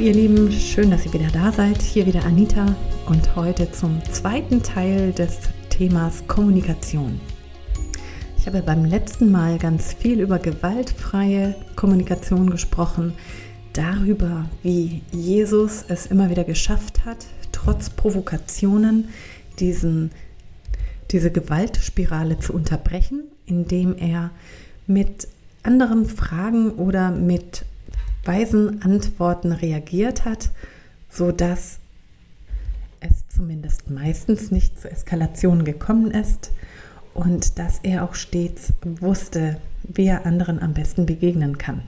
Ihr Lieben, schön, dass ihr wieder da seid. Hier wieder Anita und heute zum zweiten Teil des Themas Kommunikation. Ich habe beim letzten Mal ganz viel über gewaltfreie Kommunikation gesprochen, darüber, wie Jesus es immer wieder geschafft hat, trotz Provokationen diesen, diese Gewaltspirale zu unterbrechen, indem er mit anderen Fragen oder mit weisen Antworten reagiert hat, sodass es zumindest meistens nicht zur Eskalation gekommen ist und dass er auch stets wusste, wie er anderen am besten begegnen kann.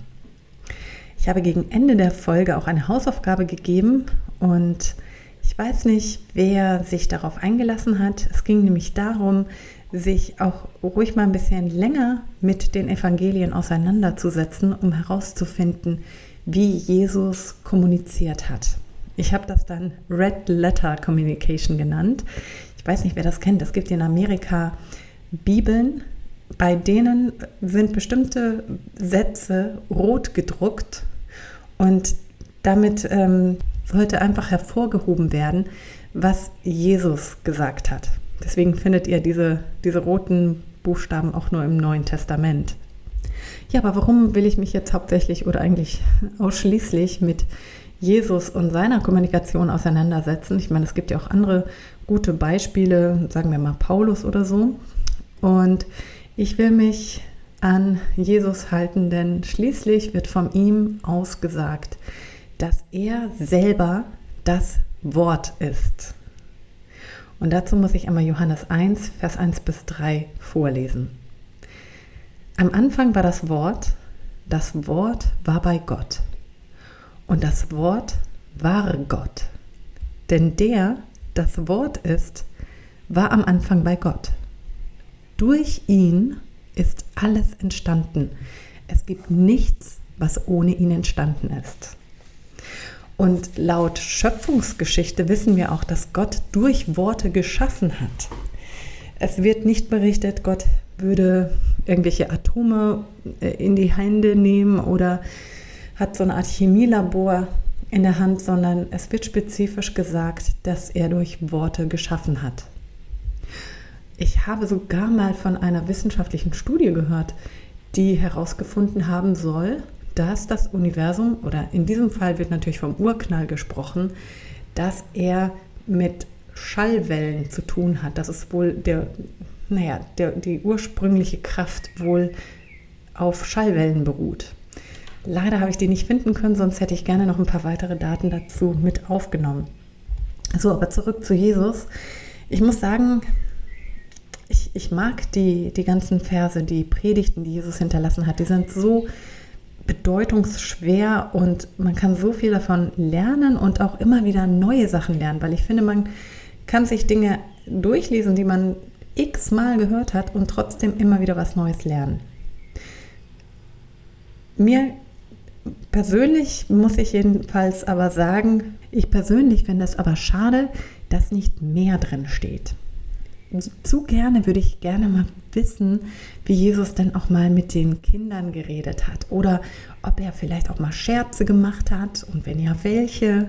Ich habe gegen Ende der Folge auch eine Hausaufgabe gegeben und ich weiß nicht, wer sich darauf eingelassen hat. Es ging nämlich darum, sich auch ruhig mal ein bisschen länger mit den Evangelien auseinanderzusetzen, um herauszufinden, wie Jesus kommuniziert hat. Ich habe das dann Red Letter Communication genannt. Ich weiß nicht, wer das kennt. Es gibt in Amerika Bibeln, bei denen sind bestimmte Sätze rot gedruckt und damit ähm, sollte einfach hervorgehoben werden, was Jesus gesagt hat. Deswegen findet ihr diese, diese roten Buchstaben auch nur im Neuen Testament. Ja, aber warum will ich mich jetzt hauptsächlich oder eigentlich ausschließlich mit Jesus und seiner Kommunikation auseinandersetzen? Ich meine, es gibt ja auch andere gute Beispiele, sagen wir mal Paulus oder so. Und ich will mich an Jesus halten, denn schließlich wird von ihm ausgesagt, dass er selber das Wort ist. Und dazu muss ich einmal Johannes 1, Vers 1 bis 3 vorlesen. Am Anfang war das Wort, das Wort war bei Gott. Und das Wort war Gott. Denn der, das Wort ist, war am Anfang bei Gott. Durch ihn ist alles entstanden. Es gibt nichts, was ohne ihn entstanden ist. Und laut Schöpfungsgeschichte wissen wir auch, dass Gott durch Worte geschaffen hat. Es wird nicht berichtet, Gott würde irgendwelche Atome äh, in die Hände nehmen oder hat so eine Art Chemielabor in der Hand, sondern es wird spezifisch gesagt, dass er durch Worte geschaffen hat. Ich habe sogar mal von einer wissenschaftlichen Studie gehört, die herausgefunden haben soll, dass das Universum, oder in diesem Fall wird natürlich vom Urknall gesprochen, dass er mit Schallwellen zu tun hat. Das ist wohl der, naja, der, die ursprüngliche Kraft wohl auf Schallwellen beruht. Leider habe ich die nicht finden können, sonst hätte ich gerne noch ein paar weitere Daten dazu mit aufgenommen. So, aber zurück zu Jesus. Ich muss sagen, ich, ich mag die, die ganzen Verse, die Predigten, die Jesus hinterlassen hat. Die sind so bedeutungsschwer und man kann so viel davon lernen und auch immer wieder neue Sachen lernen, weil ich finde, man kann sich Dinge durchlesen, die man x-mal gehört hat und trotzdem immer wieder was Neues lernen. Mir persönlich muss ich jedenfalls aber sagen, ich persönlich finde es aber schade, dass nicht mehr drin steht zu gerne würde ich gerne mal wissen, wie Jesus denn auch mal mit den Kindern geredet hat oder ob er vielleicht auch mal Scherze gemacht hat und wenn ja, welche.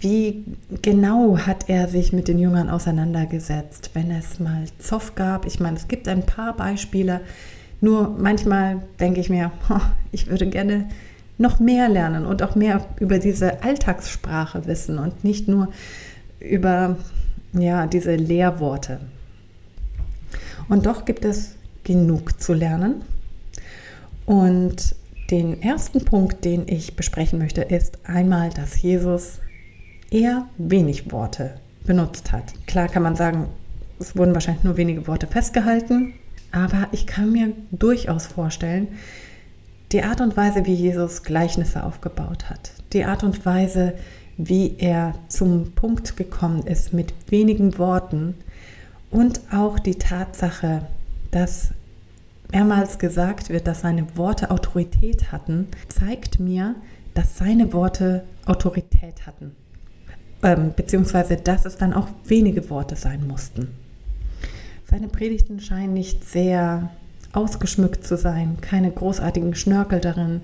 Wie genau hat er sich mit den Jüngern auseinandergesetzt, wenn es mal Zoff gab? Ich meine, es gibt ein paar Beispiele, nur manchmal denke ich mir, ich würde gerne noch mehr lernen und auch mehr über diese Alltagssprache wissen und nicht nur über ja, diese Lehrworte. Und doch gibt es genug zu lernen. Und den ersten Punkt, den ich besprechen möchte, ist einmal, dass Jesus eher wenig Worte benutzt hat. Klar kann man sagen, es wurden wahrscheinlich nur wenige Worte festgehalten, aber ich kann mir durchaus vorstellen, die Art und Weise, wie Jesus Gleichnisse aufgebaut hat, die Art und Weise, wie er zum Punkt gekommen ist mit wenigen Worten und auch die Tatsache, dass mehrmals gesagt wird, dass seine Worte Autorität hatten, zeigt mir, dass seine Worte Autorität hatten. Ähm, beziehungsweise, dass es dann auch wenige Worte sein mussten. Seine Predigten scheinen nicht sehr ausgeschmückt zu sein, keine großartigen Schnörkel darin.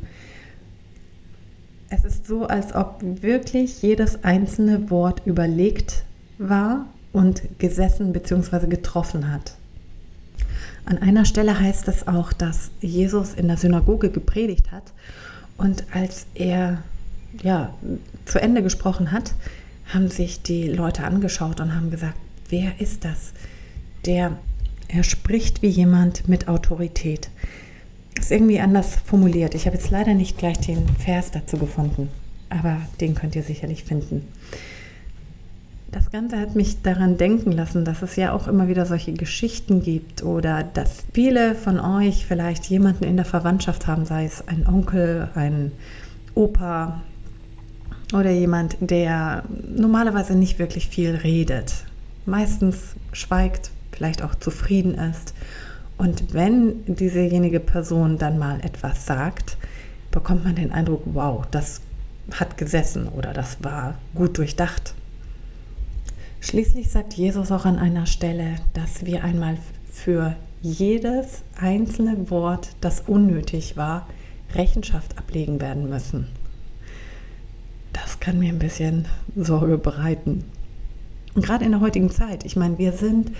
Es ist so, als ob wirklich jedes einzelne Wort überlegt war und gesessen bzw. getroffen hat. An einer Stelle heißt es auch, dass Jesus in der Synagoge gepredigt hat und als er ja, zu Ende gesprochen hat, haben sich die Leute angeschaut und haben gesagt, wer ist das? Der, er spricht wie jemand mit Autorität. Ist irgendwie anders formuliert. Ich habe jetzt leider nicht gleich den Vers dazu gefunden, aber den könnt ihr sicherlich finden. Das Ganze hat mich daran denken lassen, dass es ja auch immer wieder solche Geschichten gibt oder dass viele von euch vielleicht jemanden in der Verwandtschaft haben, sei es ein Onkel, ein Opa oder jemand, der normalerweise nicht wirklich viel redet, meistens schweigt, vielleicht auch zufrieden ist. Und wenn diesejenige Person dann mal etwas sagt, bekommt man den Eindruck, wow, das hat gesessen oder das war gut durchdacht. Schließlich sagt Jesus auch an einer Stelle, dass wir einmal für jedes einzelne Wort, das unnötig war, Rechenschaft ablegen werden müssen. Das kann mir ein bisschen Sorge bereiten. Und gerade in der heutigen Zeit, ich meine, wir sind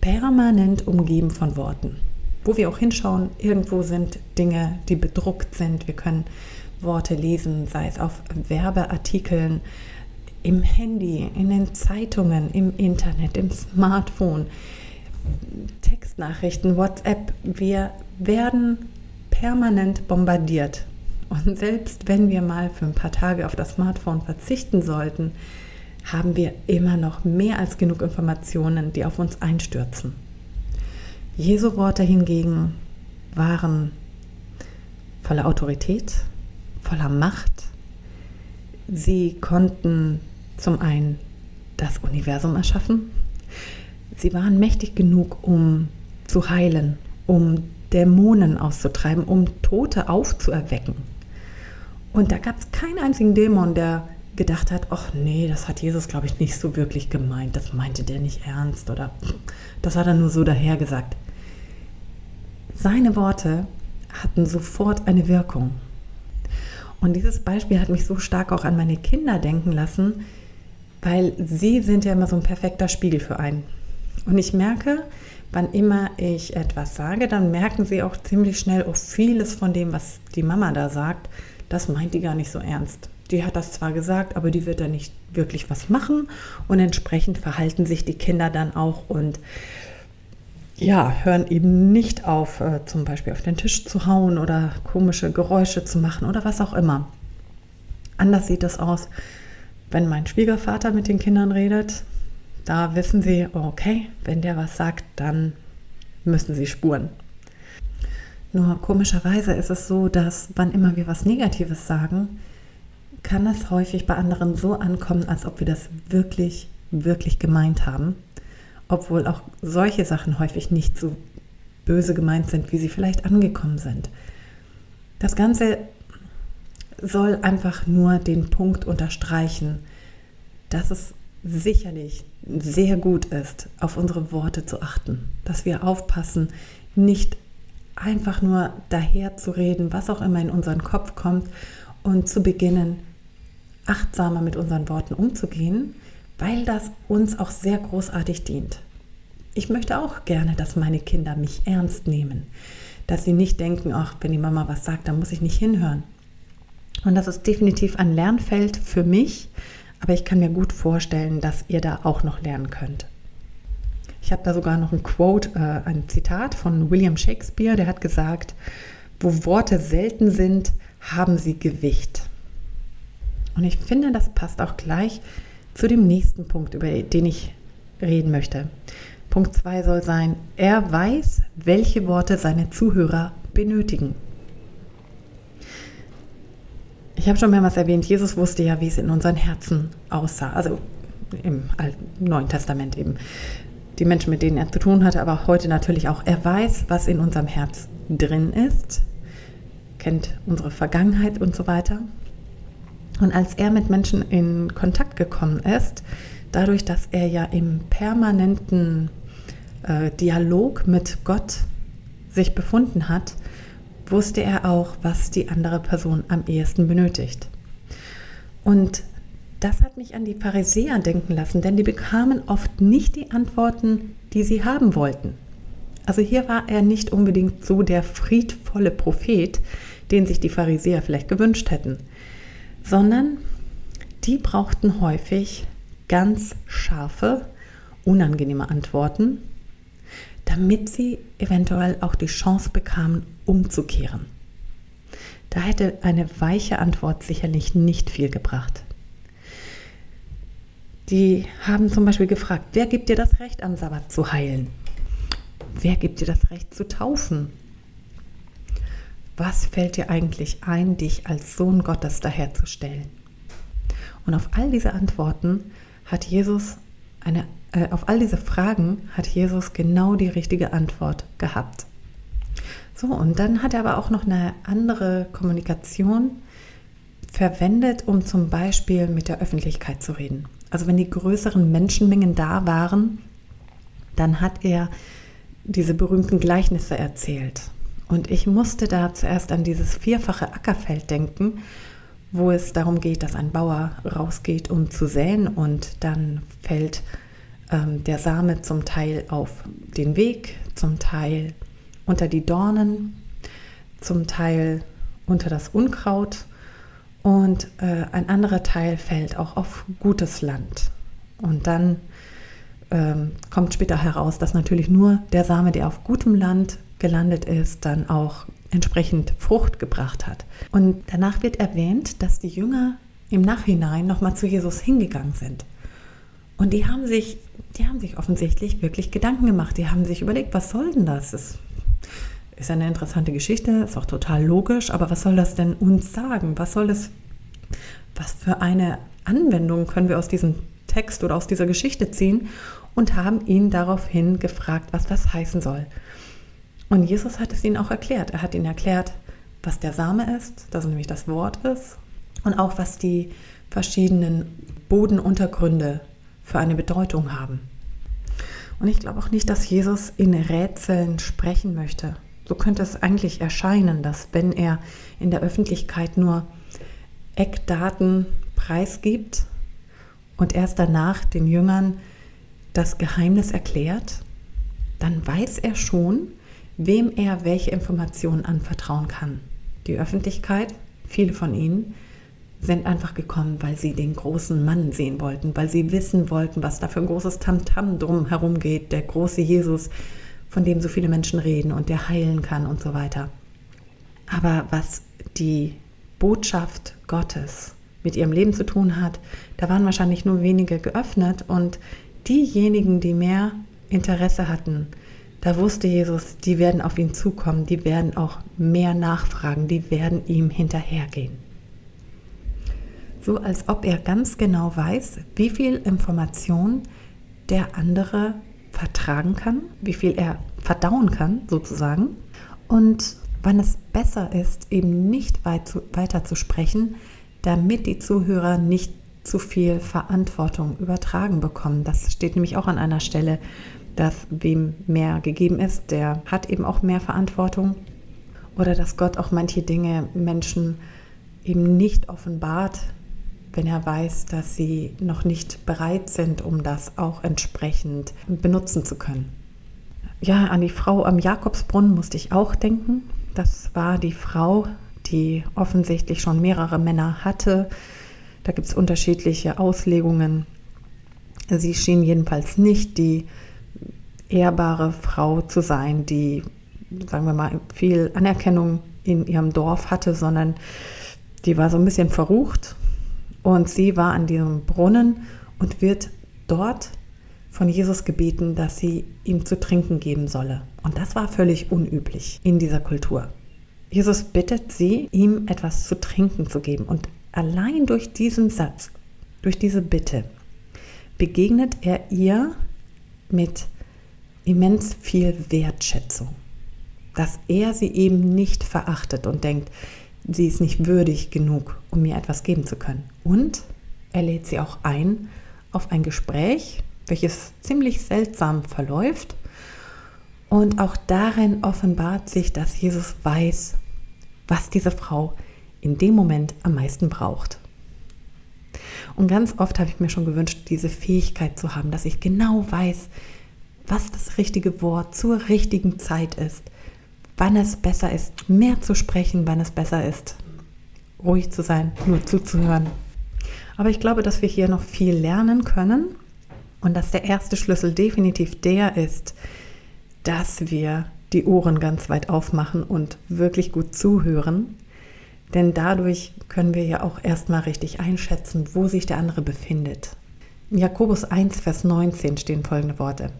permanent umgeben von Worten. Wo wir auch hinschauen, irgendwo sind Dinge, die bedruckt sind. Wir können Worte lesen, sei es auf Werbeartikeln, im Handy, in den Zeitungen, im Internet, im Smartphone, Textnachrichten, WhatsApp. Wir werden permanent bombardiert. Und selbst wenn wir mal für ein paar Tage auf das Smartphone verzichten sollten, haben wir immer noch mehr als genug Informationen, die auf uns einstürzen. Jesu Worte hingegen waren voller Autorität, voller Macht. Sie konnten zum einen das Universum erschaffen. Sie waren mächtig genug, um zu heilen, um Dämonen auszutreiben, um Tote aufzuerwecken. Und da gab es keinen einzigen Dämon, der gedacht hat, ach nee, das hat Jesus, glaube ich, nicht so wirklich gemeint, das meinte der nicht ernst oder das hat er nur so dahergesagt. Seine Worte hatten sofort eine Wirkung. Und dieses Beispiel hat mich so stark auch an meine Kinder denken lassen, weil sie sind ja immer so ein perfekter Spiegel für einen. Und ich merke, wann immer ich etwas sage, dann merken sie auch ziemlich schnell, oh, vieles von dem, was die Mama da sagt, das meint die gar nicht so ernst. Die hat das zwar gesagt, aber die wird da nicht wirklich was machen und entsprechend verhalten sich die Kinder dann auch und ja, hören eben nicht auf, äh, zum Beispiel auf den Tisch zu hauen oder komische Geräusche zu machen oder was auch immer. Anders sieht es aus, wenn mein Schwiegervater mit den Kindern redet. Da wissen sie, okay, wenn der was sagt, dann müssen sie spuren. Nur komischerweise ist es so, dass wann immer wir was Negatives sagen, kann es häufig bei anderen so ankommen, als ob wir das wirklich, wirklich gemeint haben obwohl auch solche Sachen häufig nicht so böse gemeint sind, wie sie vielleicht angekommen sind. Das Ganze soll einfach nur den Punkt unterstreichen, dass es sicherlich sehr gut ist, auf unsere Worte zu achten, dass wir aufpassen, nicht einfach nur daher zu reden, was auch immer in unseren Kopf kommt und zu beginnen, achtsamer mit unseren Worten umzugehen, weil das uns auch sehr großartig dient. Ich möchte auch gerne, dass meine Kinder mich ernst nehmen, dass sie nicht denken, ach, wenn die Mama was sagt, dann muss ich nicht hinhören. Und das ist definitiv ein Lernfeld für mich, aber ich kann mir gut vorstellen, dass ihr da auch noch lernen könnt. Ich habe da sogar noch ein Quote, äh, ein Zitat von William Shakespeare, der hat gesagt, wo Worte selten sind, haben sie Gewicht. Und ich finde, das passt auch gleich zu dem nächsten Punkt, über den ich reden möchte. Punkt 2 soll sein, er weiß, welche Worte seine Zuhörer benötigen. Ich habe schon mehrmals erwähnt, Jesus wusste ja, wie es in unseren Herzen aussah. Also im Neuen Testament eben. Die Menschen, mit denen er zu tun hatte, aber heute natürlich auch. Er weiß, was in unserem Herz drin ist, kennt unsere Vergangenheit und so weiter. Und als er mit Menschen in Kontakt gekommen ist, dadurch, dass er ja im permanenten äh, Dialog mit Gott sich befunden hat, wusste er auch, was die andere Person am ehesten benötigt. Und das hat mich an die Pharisäer denken lassen, denn die bekamen oft nicht die Antworten, die sie haben wollten. Also hier war er nicht unbedingt so der friedvolle Prophet, den sich die Pharisäer vielleicht gewünscht hätten, sondern die brauchten häufig ganz scharfe, unangenehme Antworten, damit sie eventuell auch die Chance bekamen, umzukehren. Da hätte eine weiche Antwort sicherlich nicht viel gebracht. Die haben zum Beispiel gefragt, wer gibt dir das Recht, am Sabbat zu heilen? Wer gibt dir das Recht zu taufen? Was fällt dir eigentlich ein, dich als Sohn Gottes daherzustellen? Und auf all diese Antworten hat Jesus eine, äh, auf all diese Fragen hat Jesus genau die richtige Antwort gehabt. So, und dann hat er aber auch noch eine andere Kommunikation verwendet, um zum Beispiel mit der Öffentlichkeit zu reden. Also wenn die größeren Menschenmengen da waren, dann hat er diese berühmten Gleichnisse erzählt. Und ich musste da zuerst an dieses vierfache Ackerfeld denken, wo es darum geht, dass ein Bauer rausgeht, um zu säen und dann fällt ähm, der Same zum Teil auf den Weg, zum Teil unter die Dornen, zum Teil unter das Unkraut und äh, ein anderer Teil fällt auch auf gutes Land. Und dann ähm, kommt später heraus, dass natürlich nur der Same, der auf gutem Land gelandet ist, dann auch entsprechend Frucht gebracht hat. Und danach wird erwähnt, dass die Jünger im Nachhinein nochmal zu Jesus hingegangen sind. Und die haben sich, die haben sich offensichtlich wirklich Gedanken gemacht. Die haben sich überlegt, was soll denn das? Das ist eine interessante Geschichte, ist auch total logisch, aber was soll das denn uns sagen? Was soll das, was für eine Anwendung können wir aus diesem Text oder aus dieser Geschichte ziehen? Und haben ihn daraufhin gefragt, was das heißen soll. Und Jesus hat es ihnen auch erklärt. Er hat ihnen erklärt, was der Same ist, dass nämlich das Wort ist, und auch was die verschiedenen Bodenuntergründe für eine Bedeutung haben. Und ich glaube auch nicht, dass Jesus in Rätseln sprechen möchte. So könnte es eigentlich erscheinen, dass wenn er in der Öffentlichkeit nur Eckdaten preisgibt und erst danach den Jüngern das Geheimnis erklärt, dann weiß er schon, wem er welche Informationen anvertrauen kann. Die Öffentlichkeit, viele von ihnen, sind einfach gekommen, weil sie den großen Mann sehen wollten, weil sie wissen wollten, was da für ein großes Tamtam drum herum geht, der große Jesus, von dem so viele Menschen reden und der heilen kann und so weiter. Aber was die Botschaft Gottes mit ihrem Leben zu tun hat, da waren wahrscheinlich nur wenige geöffnet und diejenigen, die mehr Interesse hatten, da wusste Jesus, die werden auf ihn zukommen, die werden auch mehr nachfragen, die werden ihm hinterhergehen. So als ob er ganz genau weiß, wie viel Information der andere vertragen kann, wie viel er verdauen kann sozusagen und wann es besser ist, eben nicht weiter zu sprechen, damit die Zuhörer nicht zu viel Verantwortung übertragen bekommen. Das steht nämlich auch an einer Stelle, dass wem mehr gegeben ist, der hat eben auch mehr Verantwortung. Oder dass Gott auch manche Dinge Menschen eben nicht offenbart, wenn er weiß, dass sie noch nicht bereit sind, um das auch entsprechend benutzen zu können. Ja, an die Frau am Jakobsbrunnen musste ich auch denken. Das war die Frau, die offensichtlich schon mehrere Männer hatte. Da gibt es unterschiedliche Auslegungen. Sie schien jedenfalls nicht die ehrbare Frau zu sein, die, sagen wir mal, viel Anerkennung in ihrem Dorf hatte, sondern die war so ein bisschen verrucht und sie war an diesem Brunnen und wird dort von Jesus gebeten, dass sie ihm zu trinken geben solle. Und das war völlig unüblich in dieser Kultur. Jesus bittet sie, ihm etwas zu trinken zu geben. Und allein durch diesen Satz, durch diese Bitte, begegnet er ihr mit immens viel Wertschätzung, dass er sie eben nicht verachtet und denkt, sie ist nicht würdig genug, um mir etwas geben zu können. Und er lädt sie auch ein auf ein Gespräch, welches ziemlich seltsam verläuft. Und auch darin offenbart sich, dass Jesus weiß, was diese Frau in dem Moment am meisten braucht. Und ganz oft habe ich mir schon gewünscht, diese Fähigkeit zu haben, dass ich genau weiß, was das richtige Wort zur richtigen Zeit ist, wann es besser ist, mehr zu sprechen, wann es besser ist, ruhig zu sein, nur zuzuhören. Aber ich glaube, dass wir hier noch viel lernen können und dass der erste Schlüssel definitiv der ist, dass wir die Ohren ganz weit aufmachen und wirklich gut zuhören. Denn dadurch können wir ja auch erstmal richtig einschätzen, wo sich der andere befindet. In Jakobus 1, Vers 19 stehen folgende Worte.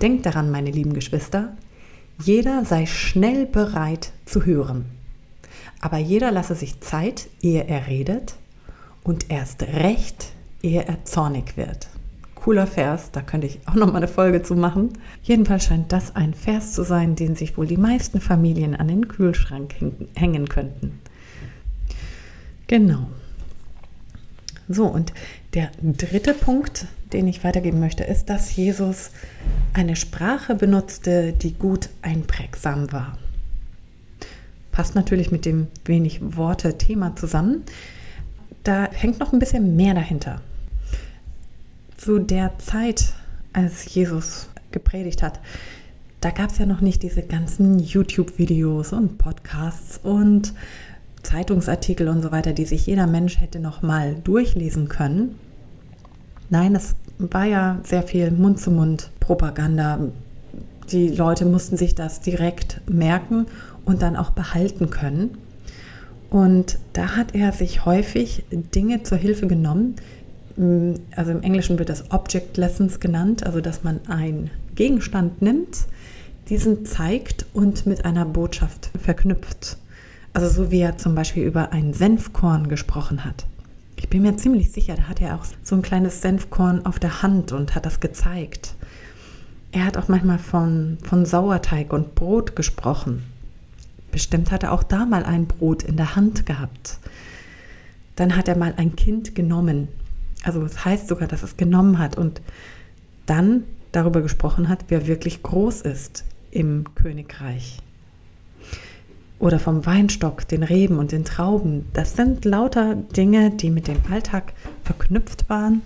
Denkt daran, meine lieben Geschwister, jeder sei schnell bereit zu hören, aber jeder lasse sich Zeit, ehe er redet, und erst recht, ehe er zornig wird cooler Vers, da könnte ich auch noch mal eine Folge zu machen. Jedenfalls scheint das ein Vers zu sein, den sich wohl die meisten Familien an den Kühlschrank hängen könnten. Genau. So, und der dritte Punkt, den ich weitergeben möchte, ist, dass Jesus eine Sprache benutzte, die gut einprägsam war. Passt natürlich mit dem wenig Worte-Thema zusammen. Da hängt noch ein bisschen mehr dahinter zu der Zeit, als Jesus gepredigt hat, da gab es ja noch nicht diese ganzen YouTube-Videos und Podcasts und Zeitungsartikel und so weiter, die sich jeder Mensch hätte noch mal durchlesen können. Nein, es war ja sehr viel Mund-zu-Mund-Propaganda. Die Leute mussten sich das direkt merken und dann auch behalten können. Und da hat er sich häufig Dinge zur Hilfe genommen, Mm, also im Englischen wird das Object Lessons genannt, also dass man einen Gegenstand nimmt, diesen zeigt und mit einer Botschaft verknüpft. Also so wie er zum Beispiel über ein Senfkorn gesprochen hat. Ich bin mir ziemlich sicher, da hat er auch so ein kleines Senfkorn auf der Hand und hat das gezeigt. Er hat auch manchmal von, von Sauerteig und Brot gesprochen. Bestimmt hat er auch da mal ein Brot in der Hand gehabt. Dann hat er mal ein Kind genommen also es das heißt sogar, dass es genommen hat und dann darüber gesprochen hat, wer wirklich groß ist im Königreich. Oder vom Weinstock, den Reben und den Trauben. Das sind lauter Dinge, die mit dem Alltag verknüpft waren.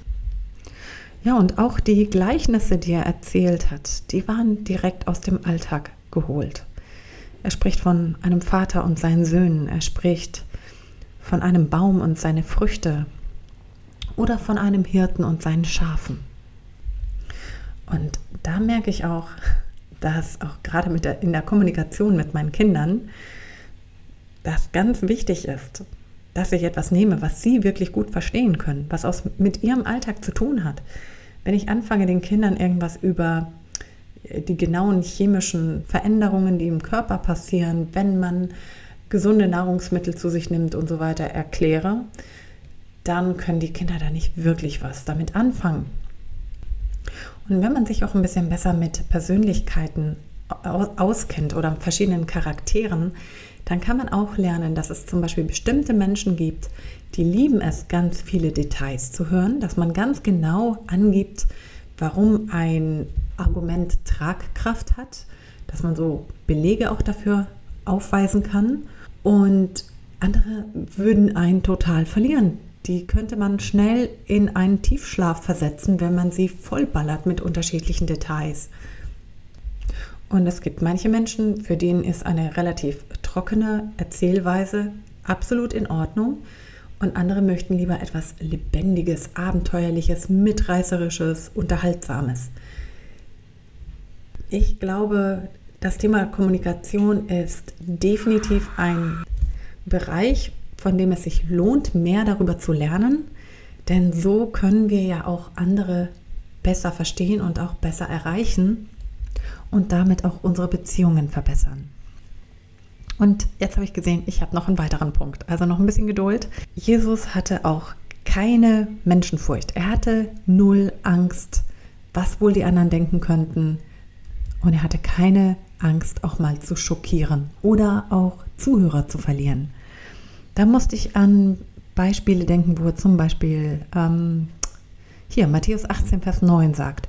Ja, und auch die Gleichnisse, die er erzählt hat, die waren direkt aus dem Alltag geholt. Er spricht von einem Vater und seinen Söhnen. Er spricht von einem Baum und seine Früchte oder von einem Hirten und seinen Schafen. Und da merke ich auch, dass auch gerade der, in der Kommunikation mit meinen Kindern das ganz wichtig ist, dass ich etwas nehme, was sie wirklich gut verstehen können, was aus, mit ihrem Alltag zu tun hat. Wenn ich anfange, den Kindern irgendwas über die genauen chemischen Veränderungen, die im Körper passieren, wenn man gesunde Nahrungsmittel zu sich nimmt und so weiter erkläre, dann können die Kinder da nicht wirklich was damit anfangen. Und wenn man sich auch ein bisschen besser mit Persönlichkeiten auskennt oder verschiedenen Charakteren, dann kann man auch lernen, dass es zum Beispiel bestimmte Menschen gibt, die lieben es, ganz viele Details zu hören, dass man ganz genau angibt, warum ein Argument Tragkraft hat, dass man so Belege auch dafür aufweisen kann. Und andere würden einen total verlieren die könnte man schnell in einen Tiefschlaf versetzen, wenn man sie vollballert mit unterschiedlichen Details. Und es gibt manche Menschen, für denen ist eine relativ trockene Erzählweise absolut in Ordnung. Und andere möchten lieber etwas Lebendiges, Abenteuerliches, Mitreißerisches, Unterhaltsames. Ich glaube, das Thema Kommunikation ist definitiv ein Bereich, von dem es sich lohnt, mehr darüber zu lernen. Denn so können wir ja auch andere besser verstehen und auch besser erreichen und damit auch unsere Beziehungen verbessern. Und jetzt habe ich gesehen, ich habe noch einen weiteren Punkt. Also noch ein bisschen Geduld. Jesus hatte auch keine Menschenfurcht. Er hatte null Angst, was wohl die anderen denken könnten. Und er hatte keine Angst, auch mal zu schockieren oder auch Zuhörer zu verlieren. Da musste ich an Beispiele denken, wo zum Beispiel ähm, hier Matthäus 18, Vers 9 sagt,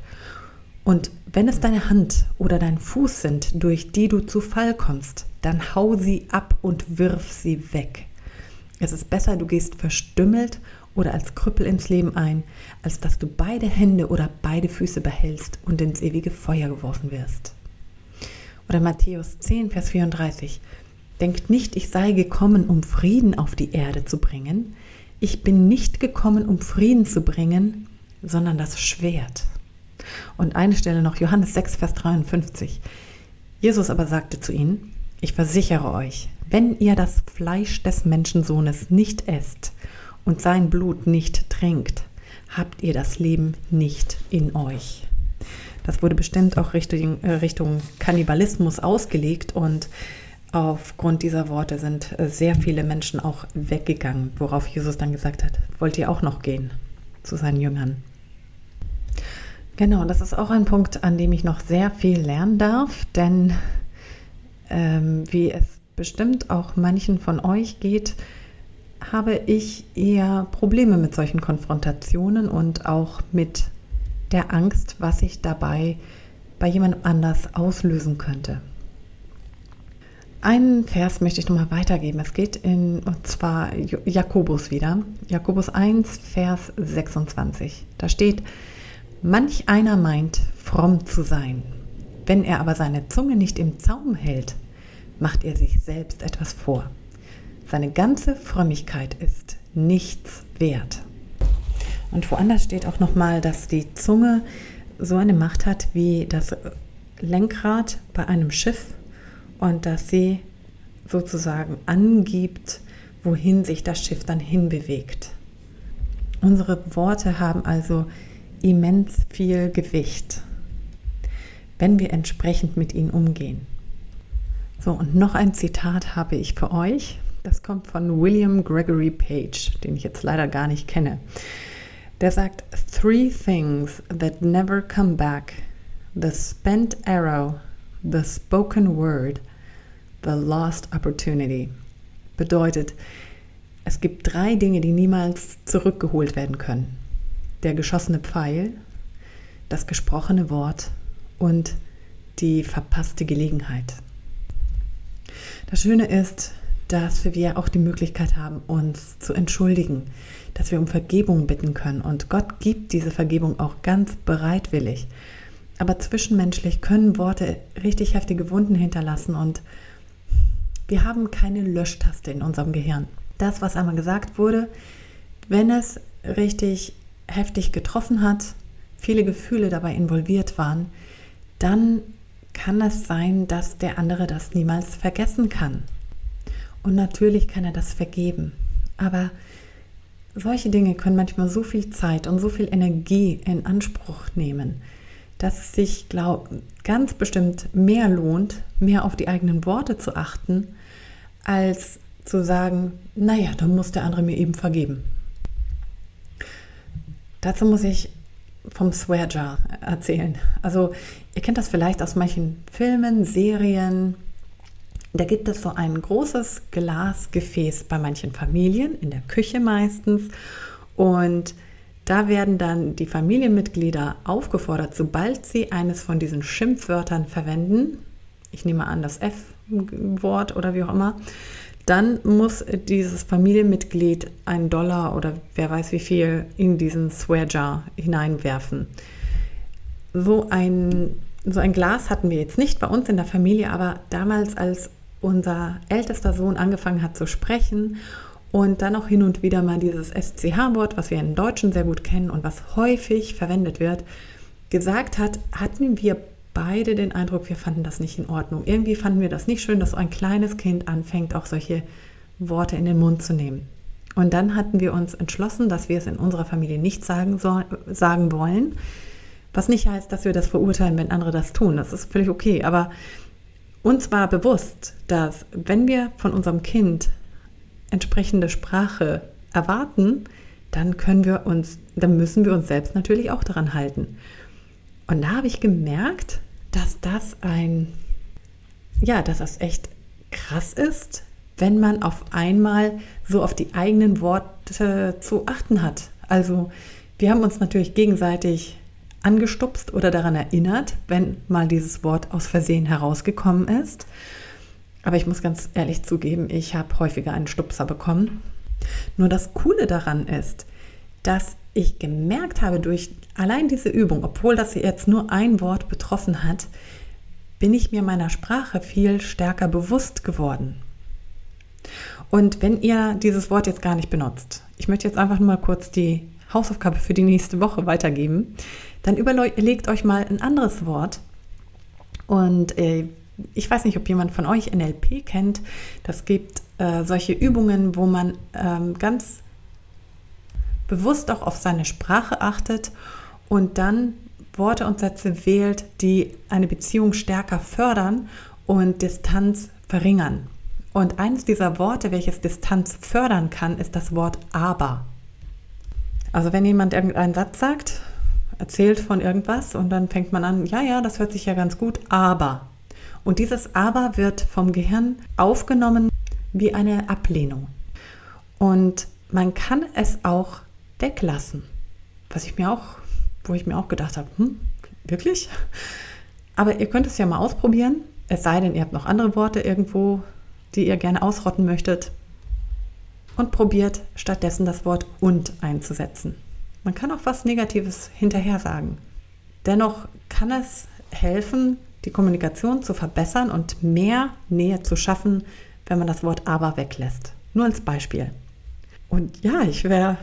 und wenn es deine Hand oder dein Fuß sind, durch die du zu Fall kommst, dann hau sie ab und wirf sie weg. Es ist besser, du gehst verstümmelt oder als Krüppel ins Leben ein, als dass du beide Hände oder beide Füße behältst und ins ewige Feuer geworfen wirst. Oder Matthäus 10, Vers 34. Denkt nicht, ich sei gekommen, um Frieden auf die Erde zu bringen. Ich bin nicht gekommen, um Frieden zu bringen, sondern das Schwert. Und eine Stelle noch, Johannes 6, Vers 53. Jesus aber sagte zu ihnen, ich versichere euch, wenn ihr das Fleisch des Menschensohnes nicht esst und sein Blut nicht trinkt, habt ihr das Leben nicht in euch. Das wurde bestimmt auch Richtung, äh, Richtung Kannibalismus ausgelegt und aufgrund dieser Worte sind äh, sehr viele Menschen auch weggegangen, worauf Jesus dann gesagt hat, wollt ihr auch noch gehen zu seinen Jüngern. Genau, das ist auch ein Punkt, an dem ich noch sehr viel lernen darf, denn ähm, wie es bestimmt auch manchen von euch geht, habe ich eher Probleme mit solchen Konfrontationen und auch mit der Angst, was ich dabei bei jemand anders auslösen könnte. Einen Vers möchte ich nochmal weitergeben. Es geht in, und zwar Jakobus wieder. Jakobus 1, Vers 26. Da steht, manch einer meint, fromm zu sein. Wenn er aber seine Zunge nicht im Zaum hält, macht er sich selbst etwas vor. Seine ganze Frömmigkeit ist nichts wert. Und woanders steht auch nochmal, dass die Zunge so eine Macht hat wie das Lenkrad bei einem Schiff und dass sie sozusagen angibt, wohin sich das Schiff dann hinbewegt. Unsere Worte haben also immens viel Gewicht, wenn wir entsprechend mit ihnen umgehen. So, und noch ein Zitat habe ich für euch. Das kommt von William Gregory Page, den ich jetzt leider gar nicht kenne. Der sagt, Three things that never come back. The spent arrow, the spoken word, the lost opportunity. Bedeutet, es gibt drei Dinge, die niemals zurückgeholt werden können. Der geschossene Pfeil, das gesprochene Wort und die verpasste Gelegenheit. Das Schöne ist, dass wir auch die Möglichkeit haben, uns zu entschuldigen, dass wir um Vergebung bitten können. Und Gott gibt diese Vergebung auch ganz bereitwillig. Aber zwischenmenschlich können Worte richtig heftige Wunden hinterlassen und wir haben keine Löschtaste in unserem Gehirn. Das, was einmal gesagt wurde, wenn es richtig heftig getroffen hat, viele Gefühle dabei involviert waren, dann kann es sein, dass der andere das niemals vergessen kann. Und natürlich kann er das vergeben. Aber solche Dinge können manchmal so viel Zeit und so viel Energie in Anspruch nehmen, dass es sich glaub, ganz bestimmt mehr lohnt, mehr auf die eigenen Worte zu achten, als zu sagen, naja, dann muss der andere mir eben vergeben. Dazu muss ich vom Swear Jar erzählen. Also ihr kennt das vielleicht aus manchen Filmen, Serien. Da gibt es so ein großes Glasgefäß bei manchen Familien, in der Küche meistens. Und da werden dann die Familienmitglieder aufgefordert, sobald sie eines von diesen Schimpfwörtern verwenden, ich nehme an das F-Wort oder wie auch immer, dann muss dieses Familienmitglied einen Dollar oder wer weiß wie viel in diesen Swear Jar hineinwerfen. So ein, so ein Glas hatten wir jetzt nicht bei uns in der Familie, aber damals, als unser ältester Sohn angefangen hat zu sprechen und dann auch hin und wieder mal dieses SCH-Wort, was wir im Deutschen sehr gut kennen und was häufig verwendet wird, gesagt hat, hatten wir beide den Eindruck, wir fanden das nicht in Ordnung. Irgendwie fanden wir das nicht schön, dass so ein kleines Kind anfängt, auch solche Worte in den Mund zu nehmen. Und dann hatten wir uns entschlossen, dass wir es in unserer Familie nicht sagen, soll, sagen wollen. Was nicht heißt, dass wir das verurteilen, wenn andere das tun. Das ist völlig okay. Aber uns war bewusst, dass wenn wir von unserem Kind entsprechende Sprache erwarten, dann können wir uns, dann müssen wir uns selbst natürlich auch daran halten. Und da habe ich gemerkt, dass das ein, ja, dass das echt krass ist, wenn man auf einmal so auf die eigenen Worte zu achten hat. Also wir haben uns natürlich gegenseitig angestupst oder daran erinnert, wenn mal dieses Wort aus Versehen herausgekommen ist. Aber ich muss ganz ehrlich zugeben, ich habe häufiger einen Stupser bekommen. Nur das Coole daran ist, dass ich gemerkt habe durch allein diese Übung, obwohl das jetzt nur ein Wort betroffen hat, bin ich mir meiner Sprache viel stärker bewusst geworden. Und wenn ihr dieses Wort jetzt gar nicht benutzt, ich möchte jetzt einfach nur mal kurz die Hausaufgabe für die nächste Woche weitergeben, dann überlegt euch mal ein anderes Wort. Und äh, ich weiß nicht, ob jemand von euch NLP kennt. Das gibt äh, solche Übungen, wo man ähm, ganz bewusst auch auf seine Sprache achtet und dann Worte und Sätze wählt, die eine Beziehung stärker fördern und Distanz verringern. Und eines dieser Worte, welches Distanz fördern kann, ist das Wort aber. Also wenn jemand irgendeinen Satz sagt, erzählt von irgendwas und dann fängt man an, ja, ja, das hört sich ja ganz gut, aber. Und dieses aber wird vom Gehirn aufgenommen wie eine Ablehnung. Und man kann es auch weglassen. Was ich mir auch, wo ich mir auch gedacht habe, hm, wirklich? Aber ihr könnt es ja mal ausprobieren. Es sei denn, ihr habt noch andere Worte irgendwo, die ihr gerne ausrotten möchtet. Und probiert stattdessen das Wort und einzusetzen. Man kann auch was Negatives hinterher sagen. Dennoch kann es helfen, die Kommunikation zu verbessern und mehr Nähe zu schaffen, wenn man das Wort aber weglässt. Nur als Beispiel. Und ja, ich wäre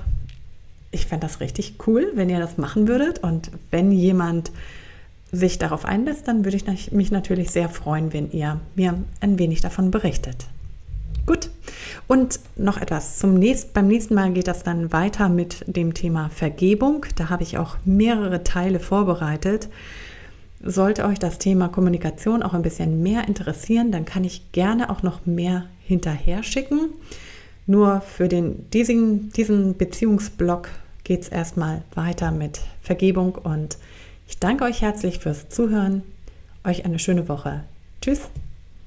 ich fände das richtig cool, wenn ihr das machen würdet. Und wenn jemand sich darauf einlässt, dann würde ich mich natürlich sehr freuen, wenn ihr mir ein wenig davon berichtet. Gut. Und noch etwas. Zum nächsten, beim nächsten Mal geht das dann weiter mit dem Thema Vergebung. Da habe ich auch mehrere Teile vorbereitet. Sollte euch das Thema Kommunikation auch ein bisschen mehr interessieren, dann kann ich gerne auch noch mehr hinterher schicken. Nur für den, diesen, diesen Beziehungsblock geht es erstmal weiter mit Vergebung und ich danke euch herzlich fürs Zuhören. Euch eine schöne Woche. Tschüss.